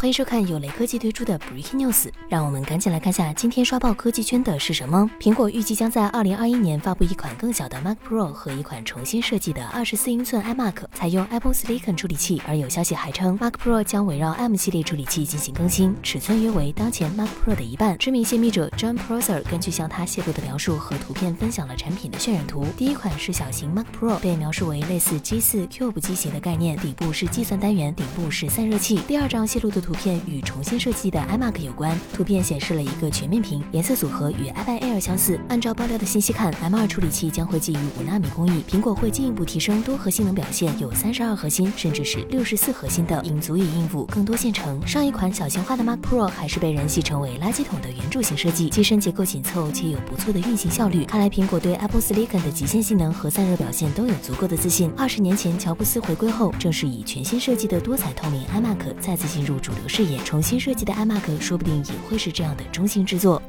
欢迎收看由雷科技推出的 Breaking News，让我们赶紧来看下今天刷爆科技圈的是什么。苹果预计将在二零二一年发布一款更小的 Mac Pro 和一款重新设计的二十四英寸 iMac，采用 Apple Silicon 处理器。而有消息还称，Mac Pro 将围绕 M 系列处理器进行更新，尺寸约为当前 Mac Pro 的一半。知名泄密者 John Prosser 根据向他泄露的描述和图片分享了产品的渲染图。第一款是小型 Mac Pro，被描述为类似 G4 Cube 机型的概念，底部是计算单元，顶部是散热器。第二张泄露的图。图片与重新设计的 iMac 有关。图片显示了一个全面屏，颜色组合与 iPad Air 相似。按照爆料的信息看，M2 处理器将会基于五纳米工艺，苹果会进一步提升多核性能表现，有三十二核心甚至是六十四核心的，应足以应付更多线程。上一款小型化的 Mac Pro 还是被人戏称为垃圾桶的圆柱形设计，机身结构紧凑且有不错的运行效率。看来苹果对 Apple Silicon 的极限性能和散热表现都有足够的自信。二十年前乔布斯回归后，正是以全新设计的多彩透明 iMac 再次进入主流。视野重新设计的 iMac 说不定也会是这样的中性制作。